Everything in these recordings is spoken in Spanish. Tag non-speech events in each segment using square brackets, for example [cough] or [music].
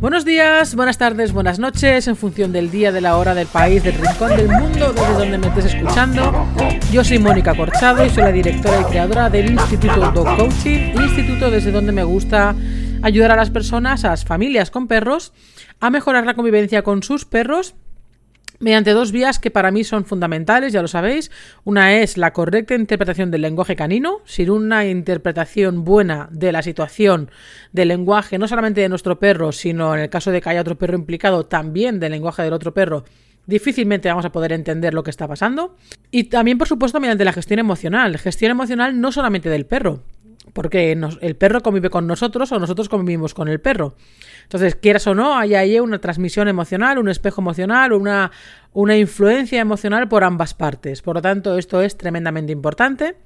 Buenos días, buenas tardes, buenas noches, en función del día, de la hora, del país, del rincón del mundo, desde donde me estés escuchando. Yo soy Mónica Corchado y soy la directora y creadora del Instituto Dog Coaching, instituto desde donde me gusta ayudar a las personas, a las familias con perros, a mejorar la convivencia con sus perros mediante dos vías que para mí son fundamentales, ya lo sabéis. Una es la correcta interpretación del lenguaje canino, sin una interpretación buena de la situación del lenguaje, no solamente de nuestro perro, sino en el caso de que haya otro perro implicado, también del lenguaje del otro perro. Difícilmente vamos a poder entender lo que está pasando. Y también, por supuesto, mediante la gestión emocional. Gestión emocional no solamente del perro, porque el perro convive con nosotros o nosotros convivimos con el perro. Entonces, quieras o no, hay ahí una transmisión emocional, un espejo emocional, una, una influencia emocional por ambas partes. Por lo tanto, esto es tremendamente importante.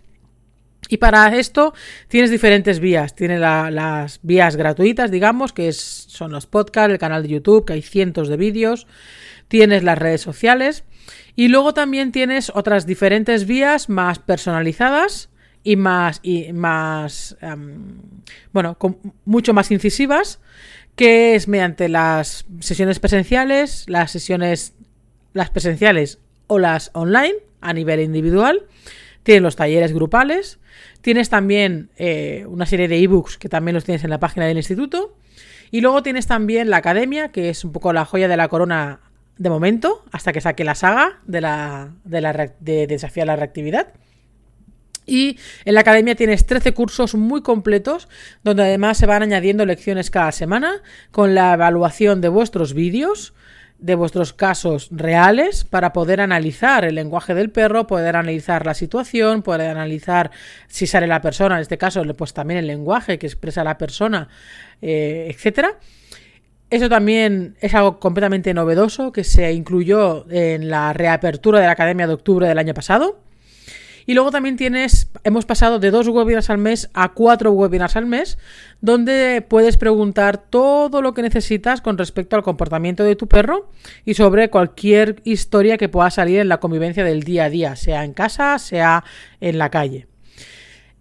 Y para esto tienes diferentes vías. Tienes las vías gratuitas, digamos, que son los podcasts, el canal de YouTube, que hay cientos de vídeos. Tienes las redes sociales. Y luego también tienes otras diferentes vías más personalizadas y más, y más em, bueno, mucho más incisivas, que es mediante las sesiones presenciales, las sesiones, las presenciales o las online a nivel individual. Tienes los talleres grupales. Tienes también eh, una serie de ebooks que también los tienes en la página del instituto. Y luego tienes también la academia, que es un poco la joya de la corona de momento, hasta que saque la saga de, la, de, la, de la reactividad. Y en la academia tienes 13 cursos muy completos, donde además se van añadiendo lecciones cada semana, con la evaluación de vuestros vídeos, de vuestros casos reales, para poder analizar el lenguaje del perro, poder analizar la situación, poder analizar si sale la persona, en este caso, pues también el lenguaje que expresa la persona, eh, etcétera. Eso también es algo completamente novedoso que se incluyó en la reapertura de la Academia de octubre del año pasado. Y luego también tienes, hemos pasado de dos webinars al mes a cuatro webinars al mes, donde puedes preguntar todo lo que necesitas con respecto al comportamiento de tu perro y sobre cualquier historia que pueda salir en la convivencia del día a día, sea en casa, sea en la calle.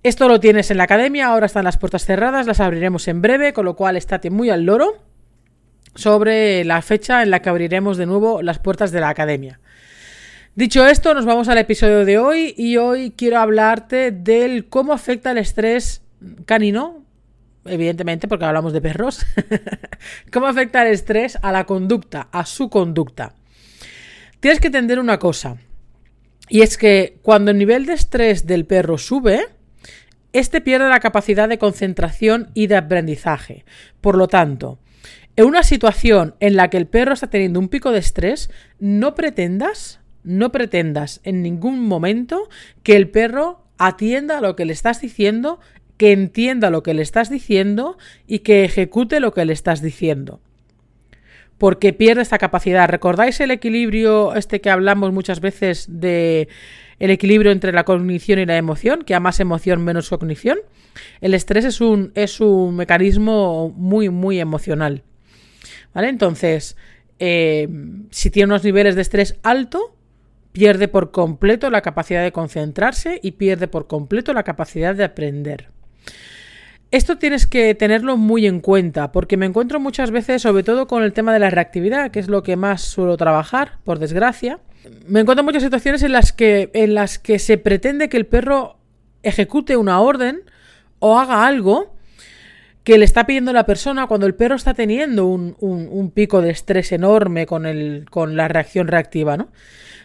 Esto lo tienes en la academia, ahora están las puertas cerradas, las abriremos en breve, con lo cual estate muy al loro sobre la fecha en la que abriremos de nuevo las puertas de la academia. Dicho esto, nos vamos al episodio de hoy y hoy quiero hablarte del cómo afecta el estrés canino, evidentemente porque hablamos de perros, [laughs] cómo afecta el estrés a la conducta, a su conducta. Tienes que entender una cosa, y es que cuando el nivel de estrés del perro sube, este pierde la capacidad de concentración y de aprendizaje. Por lo tanto, en una situación en la que el perro está teniendo un pico de estrés, no pretendas no pretendas en ningún momento que el perro atienda a lo que le estás diciendo, que entienda lo que le estás diciendo y que ejecute lo que le estás diciendo. Porque pierde esta capacidad. ¿Recordáis el equilibrio este que hablamos muchas veces de el equilibrio entre la cognición y la emoción, que a más emoción menos cognición? El estrés es un, es un mecanismo muy, muy emocional. ¿Vale? Entonces, eh, si tiene unos niveles de estrés alto, pierde por completo la capacidad de concentrarse y pierde por completo la capacidad de aprender. Esto tienes que tenerlo muy en cuenta, porque me encuentro muchas veces, sobre todo con el tema de la reactividad, que es lo que más suelo trabajar, por desgracia. Me encuentro muchas situaciones en las que, en las que se pretende que el perro ejecute una orden o haga algo que le está pidiendo la persona cuando el perro está teniendo un, un pico de estrés enorme con, el, con la reacción reactiva, ¿no?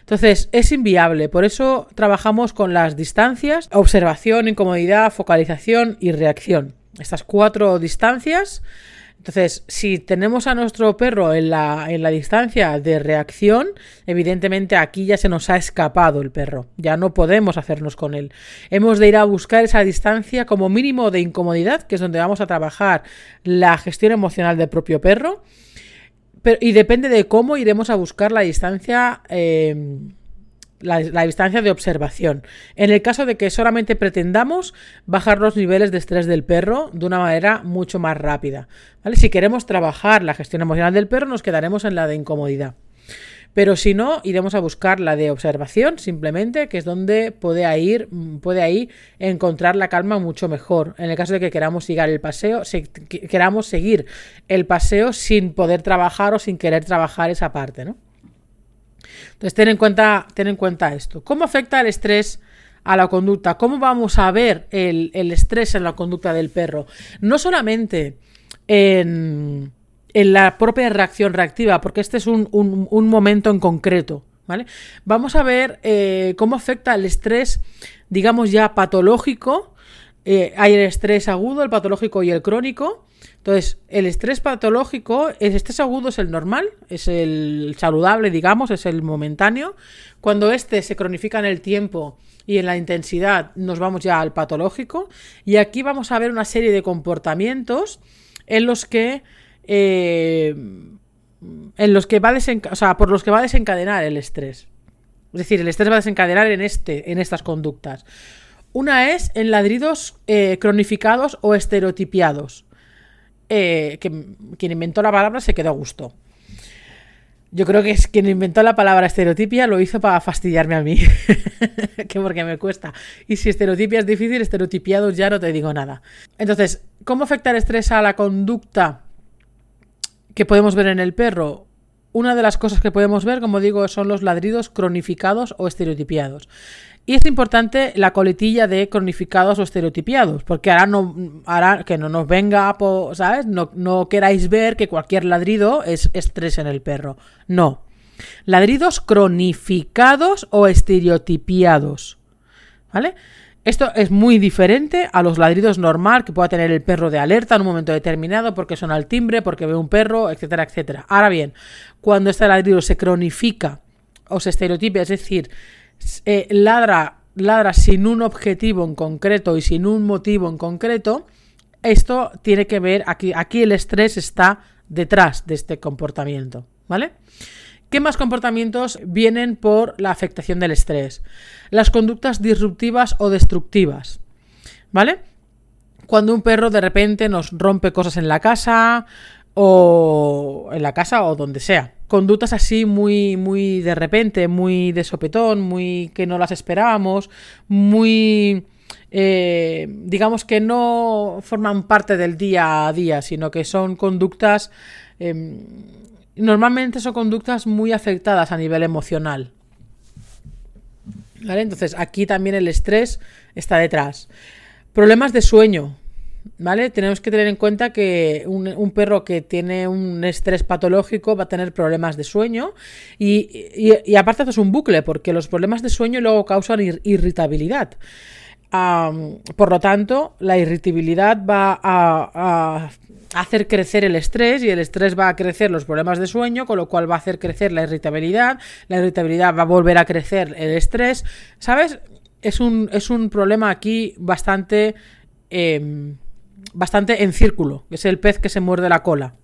Entonces, es inviable. Por eso trabajamos con las distancias, observación, incomodidad, focalización y reacción. Estas cuatro distancias. Entonces, si tenemos a nuestro perro en la, en la distancia de reacción, evidentemente aquí ya se nos ha escapado el perro. Ya no podemos hacernos con él. Hemos de ir a buscar esa distancia como mínimo de incomodidad, que es donde vamos a trabajar la gestión emocional del propio perro y depende de cómo iremos a buscar la distancia. Em, la, distancia de observación. En el caso de que solamente pretendamos bajar los niveles de estrés del perro de una manera mucho más rápida. ¿vale? Si queremos trabajar la gestión emocional del perro, nos quedaremos en la de incomodidad. Pero si no, iremos a buscar la de observación, simplemente, que es donde puede ir, puede ahí encontrar la calma mucho mejor. En el caso de que queramos seguir el paseo, queramos seguir el paseo sin poder trabajar o sin querer trabajar esa parte, ¿no? Entonces, ten en cuenta, en cuenta esto. ¿Cómo afecta el estrés a la conducta? ¿Cómo vamos a ver el, estrés en la conducta del perro? No solamente en, la propia reacción reactiva, porque este es un, momento en concreto. ¿Vale? Vamos a ver eh, cómo afecta el estrés, digamos ya patológico. Eh, hay el estrés agudo, el patológico y el crónico. Entonces, el estrés patológico, el estrés agudo es el normal, es el saludable, digamos, es el momentáneo. Cuando este se cronifica en el tiempo y en la intensidad, nos vamos ya al patológico. Y aquí vamos a ver una serie de comportamientos en los que. Eh, en los que va o sea, por los que va a desencadenar el estrés. Es decir, el estrés va a desencadenar en, este, en estas conductas. Una es en ladridos eh, cronificados o estereotipiados. Eh, que quien inventó la palabra se quedó a gusto. Yo creo que es quien inventó la palabra estereotipia lo hizo para fastidiarme a mí. [laughs] que porque me cuesta. Y si estereotipia es difícil, estereotipiados ya no te digo nada. Entonces, ¿cómo afecta el estrés a la conducta que podemos ver en el perro? Una de las cosas que podemos ver, como digo, son los ladridos cronificados o estereotipiados. Y es importante la coletilla de cronificados o estereotipiados, porque ahora no, hará que no nos venga, ¿sabes? No, no queráis ver que cualquier ladrido es estrés en el perro. No. Ladridos cronificados o estereotipiados. ¿Vale? Esto es muy diferente a los ladridos normal que pueda tener el perro de alerta en un momento determinado porque son al timbre, porque ve un perro, etcétera, etcétera. Ahora bien, cuando este ladrido se cronifica o se estereotipia, es decir, eh, ladra, ladra sin un objetivo en concreto y sin un motivo en concreto, esto tiene que ver, aquí, aquí el estrés está detrás de este comportamiento, ¿vale? ¿Qué más comportamientos vienen por la afectación del estrés? Las conductas disruptivas o destructivas, ¿vale? Cuando un perro de repente nos rompe cosas en la casa o en la casa o donde sea conductas así muy, muy de repente, muy de sopetón, muy que no las esperábamos, muy... Eh, digamos que no forman parte del día a día, sino que son conductas... Em, normalmente son conductas muy afectadas a nivel emocional. ¿Vale? Entonces aquí también el estrés está detrás. Problemas de sueño. ¿Vale? Tenemos que tener en cuenta que un, perro que tiene un estrés patológico va a tener problemas de sueño y, y, aparte es un bucle porque los problemas de sueño luego causan irritabilidad. por lo tanto, la irritabilidad va a, hacer crecer el estrés y el estrés va a crecer los problemas de sueño, con lo cual va a hacer crecer la irritabilidad, la irritabilidad va a volver a crecer el estrés, ¿sabes? Es un, es un problema aquí bastante... Em, bastante en círculo, que es el pez que se muerde la cola.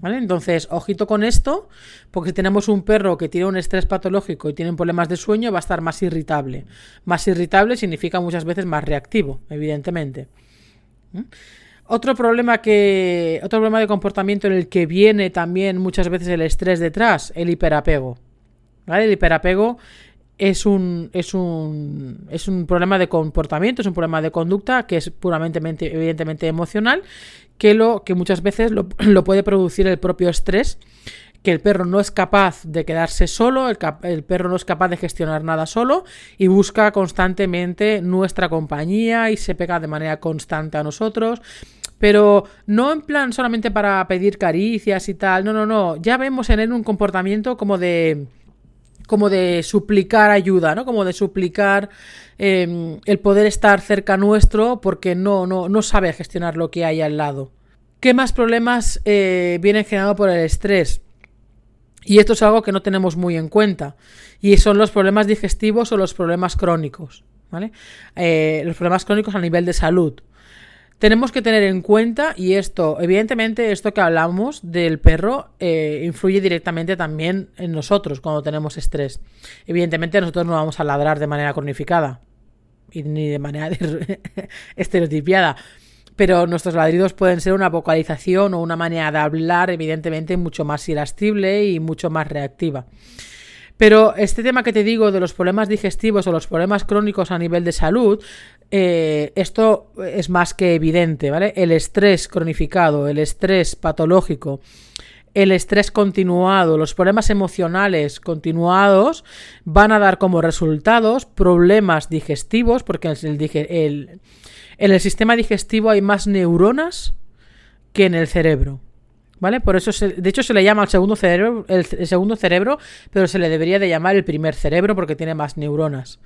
¿Vale? Entonces, ojito con esto, porque si tenemos un perro que tiene un estrés patológico y tiene problemas de sueño, va a estar más irritable. Más irritable significa muchas veces más reactivo, evidentemente. Otro problema que. Otro problema de comportamiento en el que viene también muchas veces el estrés detrás, el hiperapego. ¿Vale? El hiperapego es un, es un, es un problema de comportamiento, es un problema de conducta que es puramente, evidentemente emocional, que, lo, que muchas veces lo, [clears throat] puede producir el propio estrés, que el perro no es capaz de quedarse solo, el, el, perro no es capaz de gestionar nada solo y busca constantemente nuestra compañía y se pega de manera constante a nosotros. Pero no en plan solamente para pedir caricias y tal, no, no, no, ya vemos en él un comportamiento como de como de suplicar ayuda, ¿no? Como de suplicar em, el poder estar cerca nuestro porque no, no, no sabe gestionar lo que hay al lado. ¿Qué más problemas eh, vienen generados por el estrés? Y esto es algo que no tenemos muy en cuenta. Y son los problemas digestivos o los problemas crónicos. ¿vale? Eh, los problemas crónicos a nivel de salud tenemos que tener en cuenta, y esto, evidentemente, esto que hablamos del perro eh, influye directamente también en nosotros cuando tenemos estrés. Evidentemente, nosotros no vamos a ladrar de manera cronificada y ni de manera [laughs] estereotipiada. pero nuestros ladridos pueden ser una vocalización o una manera de hablar, evidentemente, mucho más irascible y mucho más reactiva. Pero este tema que te digo de los problemas digestivos o los problemas crónicos a nivel de salud, eh, esto es más que evidente, ¿vale? El estrés cronificado, el estrés patológico, el estrés continuado, los problemas emocionales continuados van a dar como resultados problemas digestivos, porque en el sistema digestivo hay más neuronas que en el cerebro. ¿Vale? Por eso, de hecho, se le llama al segundo cerebro, el, segundo cerebro, pero se le debería de llamar el primer cerebro porque tiene más neuronas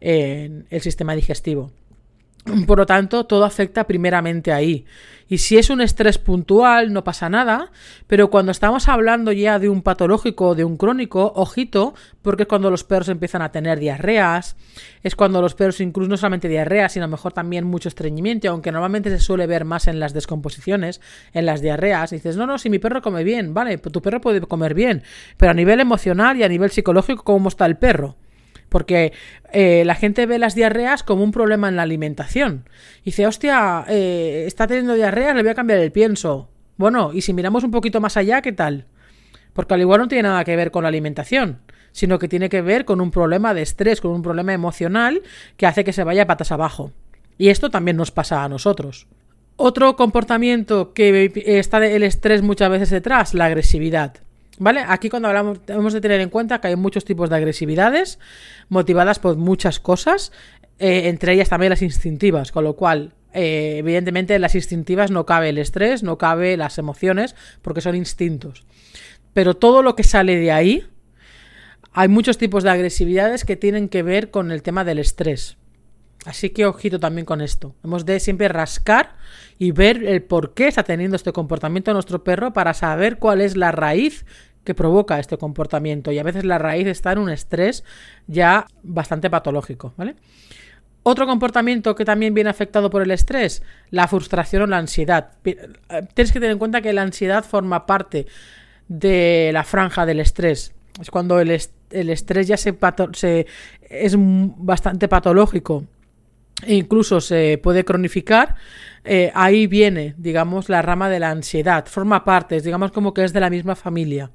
en el sistema digestivo. Por lo tanto, todo afecta primeramente ahí. Y si es un estrés puntual, no pasa nada, pero cuando estamos hablando ya de un patológico o de un crónico, ojito, porque es cuando los perros empiezan a tener diarreas, es cuando los perros incluso no solamente diarreas, sino mejor también mucho estreñimiento, aunque normalmente se suele ver más en las descomposiciones, en las diarreas. Y dices, no, no, si mi perro come bien, vale, tu perro puede comer bien, pero a nivel emocional y a nivel psicológico, ¿cómo está el perro? Porque eh, la gente ve las diarreas como un problema en la alimentación. dice, hostia, eh, está teniendo diarreas, le voy a cambiar el pienso. Bueno, y si miramos un poquito más allá, ¿qué tal? Porque al igual no tiene nada que ver con la alimentación, sino que tiene que ver con un problema de estrés, con un problema emocional que hace que se vaya patas abajo. Y esto también nos pasa a nosotros. Otro comportamiento que está el estrés muchas veces detrás, la agresividad. ¿Vale? Aquí cuando hablamos tenemos de tener en cuenta que hay muchos tipos de agresividades motivadas por muchas cosas, eh, entre ellas también las instintivas, con lo cual eh, evidentemente en las instintivas no cabe el estrés, no cabe las emociones, porque son instintos. Pero todo lo que sale de ahí, hay muchos tipos de agresividades que tienen que ver con el tema del estrés. Así que ojito también con esto. Hemos de siempre rascar y ver el por qué está teniendo este comportamiento nuestro perro para saber cuál es la raíz que provoca este comportamiento y a veces la raíz está en un estrés ya bastante patológico, ¿vale? Otro comportamiento que también viene afectado por el estrés, la frustración o la ansiedad. Tienes que tener en cuenta que la ansiedad forma parte de la franja del estrés. Es cuando el, estrés ya se, es bastante patológico e incluso se puede cronificar. Eh, ahí viene, digamos, la rama de la ansiedad. Forma parte, digamos como que es de la misma familia.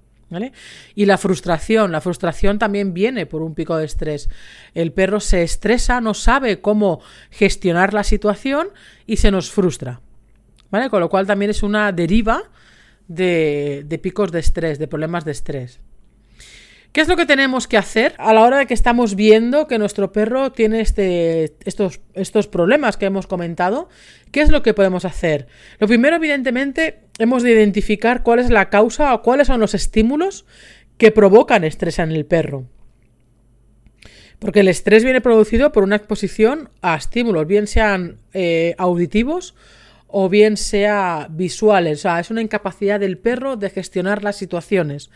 Y la frustración, la frustración también viene por un pico de estrés. El perro se estresa, no sabe cómo gestionar la situación y se nos frustra. ¿Vale? Con lo cual también es una deriva de, de picos de estrés, de problemas de estrés. ¿Qué es lo que tenemos que hacer a la hora de que estamos viendo que nuestro perro tiene este, estos, estos problemas que hemos comentado? ¿Qué es lo que podemos hacer? Lo primero, evidentemente, hemos de identificar cuál es la causa o cuáles son los estímulos que provocan estrés en el perro. Porque el estrés viene producido por una exposición a estímulos, bien sean eh, auditivos o bien sea visuales. O sea, es una incapacidad del perro de gestionar las situaciones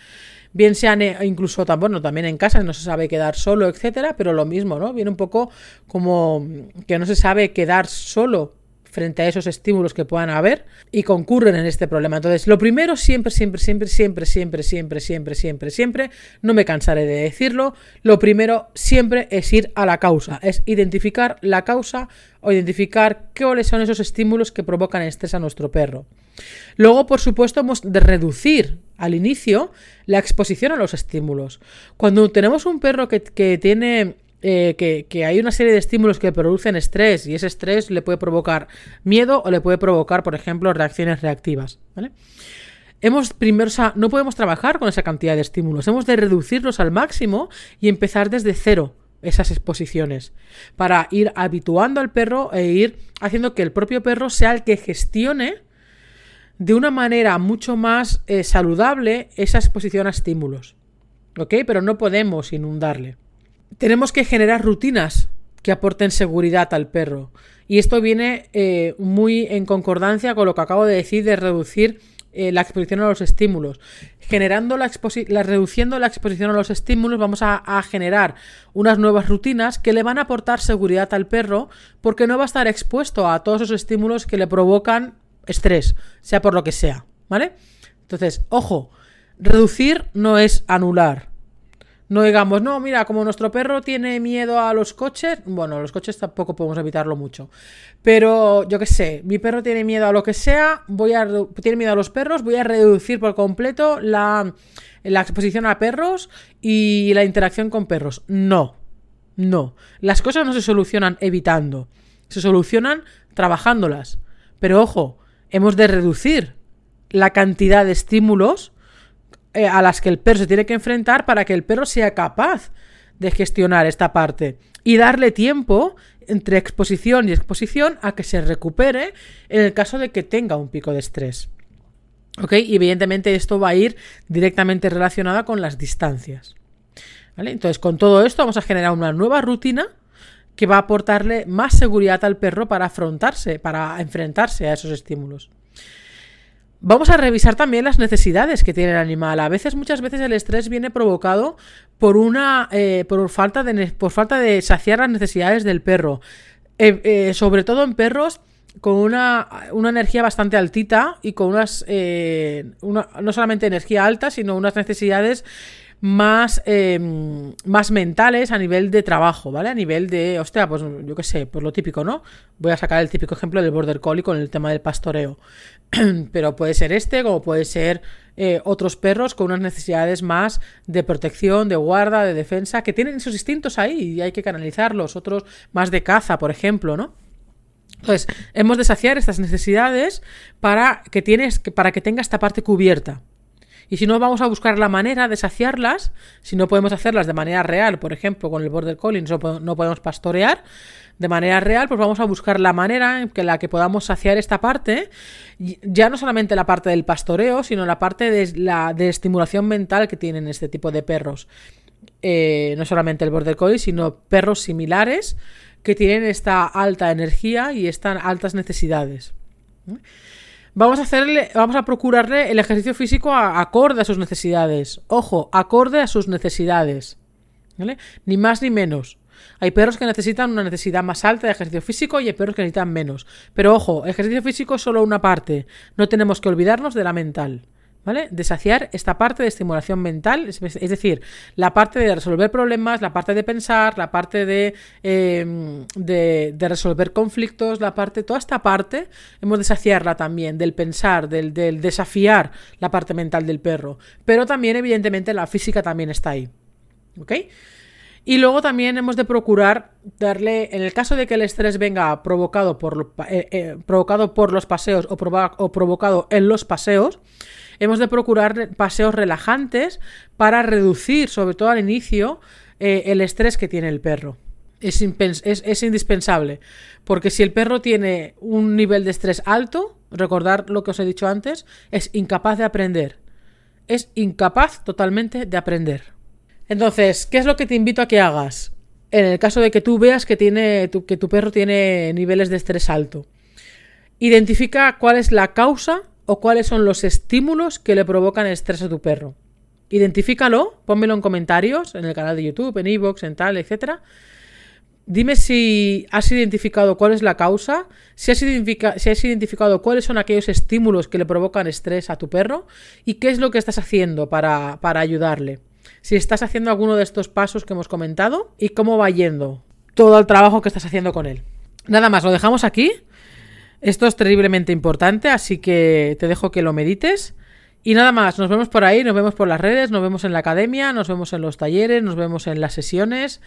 bien sean eh, incluso bueno, también en casa no se sabe quedar solo, etcétera, pero lo mismo, ¿no? Viene un poco como que no se sabe quedar solo frente a esos estímulos que puedan haber y concurren en este problema. Entonces, lo primero siempre, siempre, siempre, siempre, siempre, siempre, siempre, siempre, siempre, no me cansaré de decirlo, lo primero siempre es ir a la causa, es identificar la causa o identificar cuáles son esos estímulos que provocan estrés a nuestro perro. Luego, por supuesto, hemos de reducir al inicio la exposición a los estímulos. Cuando tenemos un perro que, tiene eh, que, hay una serie de estímulos que producen estrés y ese estrés le puede provocar miedo o le puede provocar, por ejemplo, reacciones reactivas. Hemos primero, no podemos trabajar con esa cantidad de estímulos, hemos de reducirlos al máximo y empezar desde cero esas exposiciones para ir habituando al perro e ir haciendo que el propio perro sea el que gestione de una manera mucho más eh, saludable esa exposición a estímulos. ¿Ok? Pero no podemos inundarle. Tenemos que generar rutinas que aporten seguridad al perro. Y esto viene eh, muy en concordancia con lo que acabo de decir de reducir eh, la exposición a los estímulos. Generando la, la, reduciendo la exposición a los estímulos, vamos a, a, generar unas nuevas rutinas que le van a aportar seguridad al perro porque no va a estar expuesto a todos esos estímulos que le provocan estrés, sea por lo que sea, ¿vale? Entonces, ojo, reducir no es anular. No digamos, no, mira, como nuestro perro tiene miedo a los coches, bueno, los coches tampoco podemos evitarlo mucho. Pero yo qué sé, mi perro tiene miedo a lo que sea, voy a tiene miedo a los perros, voy a reducir por completo la, la exposición a perros y la interacción con perros. No. No. Las cosas no se solucionan evitando, se solucionan trabajándolas. Pero ojo, hemos de reducir la cantidad de estímulos eh, a las que el perro se tiene que enfrentar para que el perro sea capaz de gestionar esta parte y darle tiempo entre exposición y exposición a que se recupere en el caso de que tenga un pico de estrés. ¿Ok? Y evidentemente esto va a ir directamente relacionado con las distancias. ¿Vale? Entonces, con todo esto vamos a generar una nueva rutina que va a aportarle más seguridad al perro para afrontarse, para enfrentarse a esos estímulos. Vamos a revisar también las necesidades que tiene el animal. A veces, muchas veces, el estrés viene provocado por una. Eh, por falta de. por falta de saciar las necesidades del perro. Eh, eh, sobre todo en perros con una, una, energía bastante altita y con unas. no solamente energía alta, sino unas necesidades más, em, más mentales a nivel de trabajo, ¿vale? A nivel de, hostia, pues yo qué sé, pues lo típico, ¿no? Voy a sacar el típico ejemplo del border collie con el tema del pastoreo. [clears throat] Pero puede ser este, como puede ser eh, otros perros con unas necesidades más de protección, de guarda, de defensa, que tienen esos instintos ahí y hay que canalizarlos. Otros más de caza, por ejemplo, ¿no? Entonces, hemos de saciar estas necesidades para que, tienes, para que tenga esta parte cubierta. Y si no, vamos a buscar la manera de saciarlas. Si no podemos hacerlas de manera real, por ejemplo, con el border collie no podemos pastorear de manera real, pues vamos a buscar la manera en que la que podamos saciar esta parte, ya no solamente la parte del pastoreo, sino la parte de la de estimulación mental que tienen este tipo de perros. Eh, no solamente el border collie, sino perros similares que tienen esta alta energía y estas altas necesidades. Vamos a hacerle, vamos a procurarle el ejercicio físico acorde a sus necesidades. Ojo, acorde a sus necesidades. ¿Vale? Ni más ni menos. Hay perros que necesitan una necesidad más alta de ejercicio físico y hay perros que necesitan menos. Pero ojo, ejercicio físico es solo una parte. No tenemos que olvidarnos de la mental. ¿Vale? De esta parte de estimulación mental, es, decir, la parte de resolver problemas, la parte de pensar, la parte de, em, resolver conflictos, la parte, toda esta parte, hemos de saciarla también, del pensar, del, desafiar la parte mental del perro. Pero también, evidentemente, la física también está ahí. ¿Ok? Y luego también hemos de procurar darle, en el caso de que el estrés venga provocado por, eh, eh, provocado por los paseos o provocado en los paseos, hemos de procurar paseos relajantes para reducir, sobre todo al inicio, eh, el estrés que tiene el perro. Es, indispensable, porque si el perro tiene un nivel de estrés alto, recordar lo que os he dicho antes, es incapaz de aprender. Es incapaz totalmente de aprender. Entonces, ¿qué es lo que te invito a que hagas? En el caso de que tú veas que, tiene, que tu perro tiene niveles de estrés alto. Identifica cuál es la causa o cuáles son los estímulos que le provocan estrés a tu perro. Identifícalo, pónmelo en comentarios, en el canal de YouTube, en iVoox, en tal, etc. Dime si has identificado cuál es la causa, si has, si has, identificado cuáles son aquellos estímulos que le provocan estrés a tu perro y qué es lo que estás haciendo para, para ayudarle. Si estás haciendo alguno de estos pasos que hemos comentado y cómo va yendo todo el trabajo que estás haciendo con él. Nada más, lo dejamos aquí. Esto es terriblemente importante, así que te dejo que lo medites. Y nada más, nos vemos por ahí, nos vemos por las redes, nos vemos en la academia, nos vemos en los talleres, nos vemos en las sesiones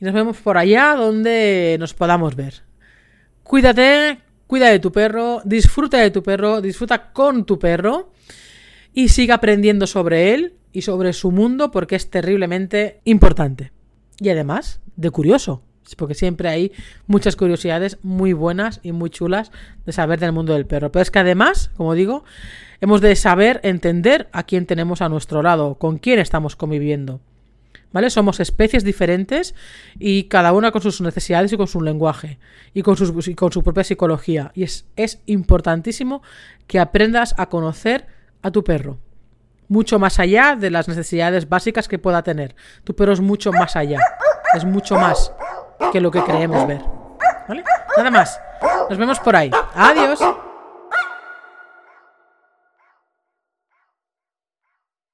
y nos vemos por allá donde nos podamos ver. Cuídate, cuida de tu perro, disfruta de tu perro, disfruta con tu perro y siga aprendiendo sobre él y sobre su mundo porque es terriblemente importante. Y además, de curioso porque siempre hay muchas curiosidades muy buenas y muy chulas de saber del mundo del perro. Pero es que además, como digo, hemos de saber entender a quién tenemos a nuestro lado, con quién estamos conviviendo. ¿Vale? Somos especies diferentes y cada una con sus necesidades y con su lenguaje y con, con su propia psicología. Y es, es importantísimo que aprendas a conocer a tu perro. Mucho más allá de las necesidades básicas que pueda tener. Tu perro es mucho más allá. Es mucho más que lo que creemos ver. ¿Vale? Nada más. Nos vemos por ahí. Adiós.